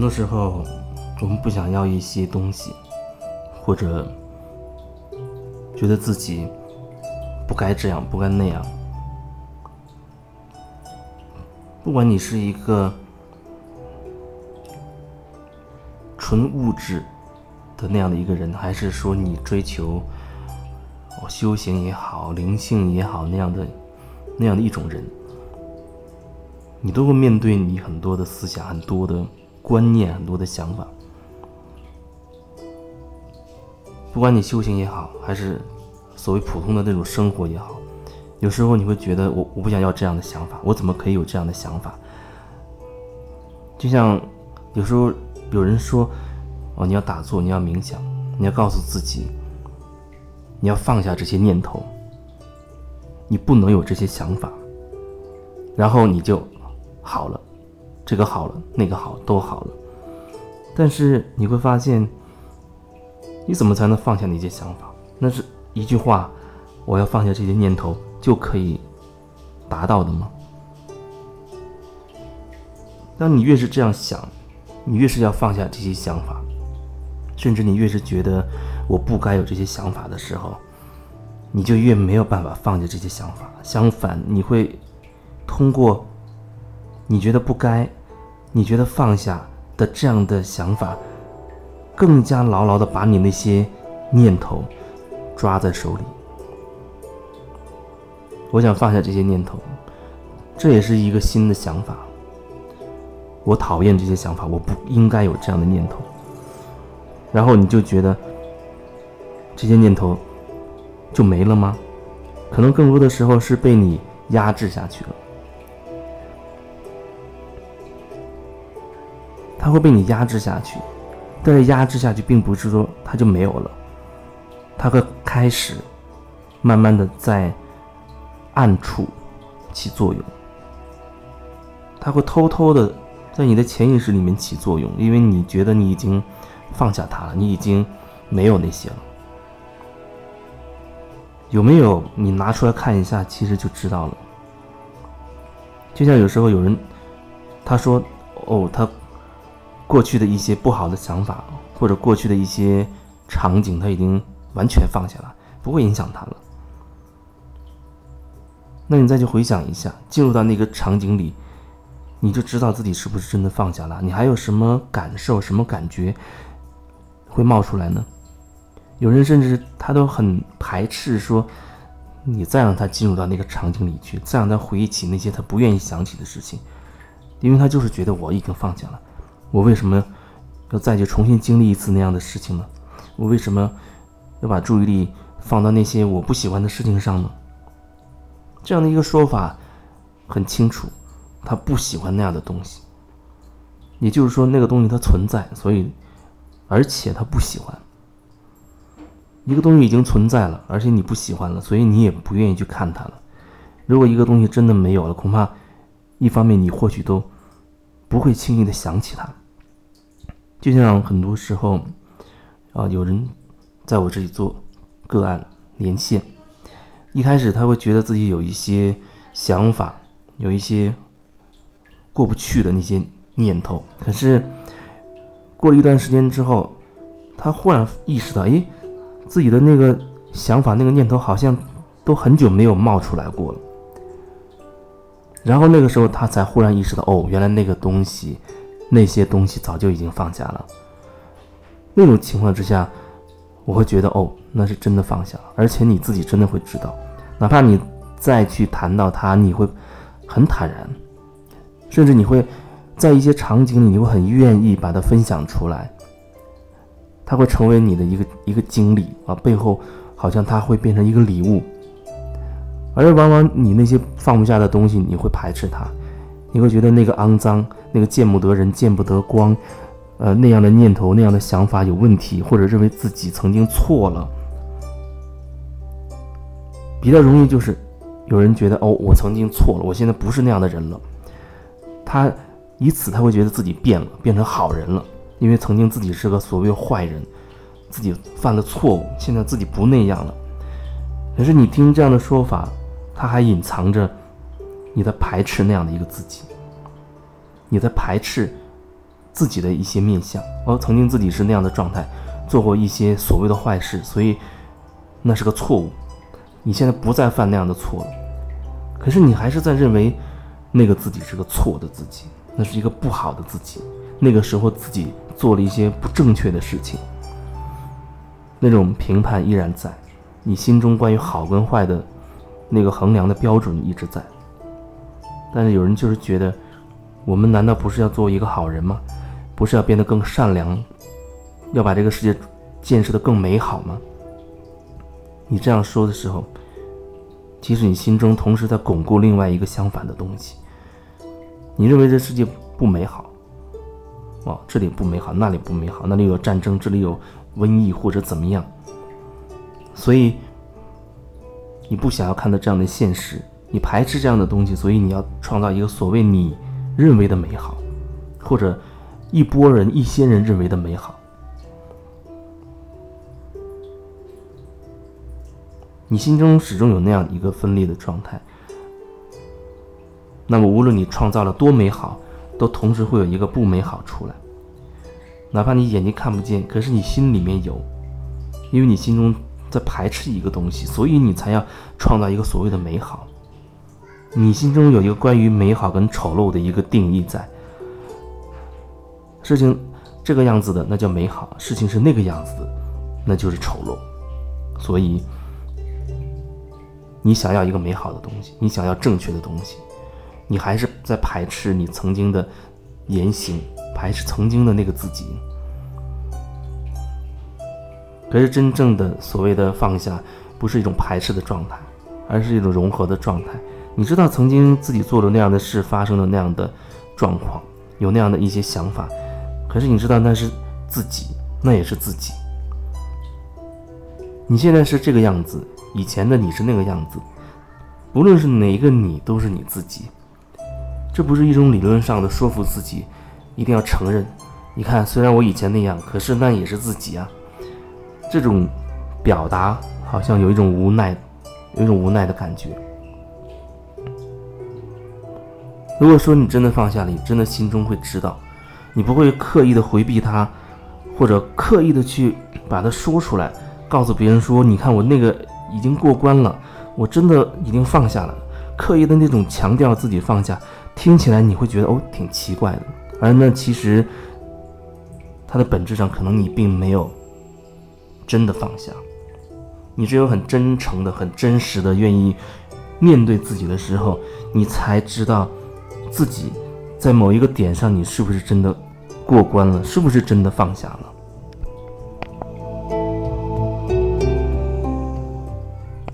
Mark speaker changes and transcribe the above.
Speaker 1: 很多时候，我们不想要一些东西，或者觉得自己不该这样，不该那样。不管你是一个纯物质的那样的一个人，还是说你追求哦修行也好、灵性也好那样的那样的一种人，你都会面对你很多的思想、很多的观念、很多的想法。不管你修行也好，还是所谓普通的那种生活也好。有时候你会觉得我我不想要这样的想法，我怎么可以有这样的想法？就像有时候有人说，哦，你要打坐，你要冥想，你要告诉自己，你要放下这些念头，你不能有这些想法，然后你就好了，这个好了，那个好，都好了。但是你会发现，你怎么才能放下那些想法？那是一句话，我要放下这些念头。就可以达到的吗？当你越是这样想，你越是要放下这些想法，甚至你越是觉得我不该有这些想法的时候，你就越没有办法放下这些想法。相反，你会通过你觉得不该、你觉得放下的这样的想法，更加牢牢的把你那些念头抓在手里。我想放下这些念头，这也是一个新的想法。我讨厌这些想法，我不应该有这样的念头。然后你就觉得这些念头就没了吗？可能更多的时候是被你压制下去了。会被你压制下去，但是压制下去并不是说它就没有了，它会开始慢慢的在。暗处起作用，它会偷偷的在你的潜意识里面起作用，因为你觉得你已经放下它了，你已经没有那些了。有没有？你拿出来看一下，其实就知道了。就像有时候有人他说：“哦，他过去的一些不好的想法，或者过去的一些场景，他已经完全放下了，不会影响他了。”那你再去回想一下，进入到那个场景里，你就知道自己是不是真的放下了。你还有什么感受、什么感觉会冒出来呢？有人甚至他都很排斥说，你再让他进入到那个场景里去，再让他回忆起那些他不愿意想起的事情，因为他就是觉得我已经放下了，我为什么要再去重新经历一次那样的事情呢？我为什么要把注意力放到那些我不喜欢的事情上呢？这样的一个说法很清楚，他不喜欢那样的东西，也就是说，那个东西它存在，所以而且他不喜欢。一个东西已经存在了，而且你不喜欢了，所以你也不愿意去看它了。如果一个东西真的没有了，恐怕一方面你或许都不会轻易的想起它。就像很多时候啊，有人在我这里做个案连线。一开始他会觉得自己有一些想法，有一些过不去的那些念头。可是过了一段时间之后，他忽然意识到，诶，自己的那个想法、那个念头好像都很久没有冒出来过了。然后那个时候他才忽然意识到，哦，原来那个东西、那些东西早就已经放下了。那种情况之下。我会觉得哦，那是真的放下了，而且你自己真的会知道，哪怕你再去谈到他，你会很坦然，甚至你会在一些场景里，你会很愿意把它分享出来，它会成为你的一个一个经历啊，背后好像它会变成一个礼物，而往往你那些放不下的东西，你会排斥它，你会觉得那个肮脏，那个见不得人，见不得光。呃，那样的念头、那样的想法有问题，或者认为自己曾经错了，比较容易就是有人觉得哦，我曾经错了，我现在不是那样的人了。他以此他会觉得自己变了，变成好人了，因为曾经自己是个所谓坏人，自己犯了错误，现在自己不那样了。可是你听这样的说法，他还隐藏着你在排斥那样的一个自己，你在排斥。自己的一些面相。哦，曾经自己是那样的状态，做过一些所谓的坏事，所以那是个错误。你现在不再犯那样的错了，可是你还是在认为那个自己是个错的自己，那是一个不好的自己。那个时候自己做了一些不正确的事情，那种评判依然在，你心中关于好跟坏的那个衡量的标准一直在。但是有人就是觉得，我们难道不是要做一个好人吗？不是要变得更善良，要把这个世界建设的更美好吗？你这样说的时候，其实你心中同时在巩固另外一个相反的东西。你认为这世界不美好，哦，这里不美好，那里不美好，那里有战争，这里有瘟疫或者怎么样，所以你不想要看到这样的现实，你排斥这样的东西，所以你要创造一个所谓你认为的美好，或者一波人、一些人认为的美好。你心中始终有那样一个分裂的状态，那么无论你创造了多美好，都同时会有一个不美好出来。哪怕你眼睛看不见，可是你心里面有，因为你心中在排斥一个东西，所以你才要创造一个所谓的美好。你心中有一个关于美好跟丑陋的一个定义在，事情这个样子的那叫美好，事情是那个样子的，那就是丑陋，所以。你想要一个美好的东西，你想要正确的东西，你还是在排斥你曾经的言行，排斥曾经的那个自己。可是真正的所谓的放下，不是一种排斥的状态，而是一种融合的状态。你知道曾经自己做了那样的事，发生了那样的状况，有那样的一些想法，可是你知道那是自己，那也是自己。你现在是这个样子。以前的你是那个样子，不论是哪一个你，都是你自己。这不是一种理论上的说服自己，一定要承认。你看，虽然我以前那样，可是那也是自己啊。这种表达好像有一种无奈，有一种无奈的感觉。如果说你真的放下了，你真的心中会知道，你不会刻意的回避他，或者刻意的去把它说出来，告诉别人说：“你看我那个。”已经过关了，我真的已经放下了。刻意的那种强调自己放下，听起来你会觉得哦挺奇怪的。而那其实，它的本质上可能你并没有真的放下。你只有很真诚的、很真实的愿意面对自己的时候，你才知道自己在某一个点上你是不是真的过关了，是不是真的放下了。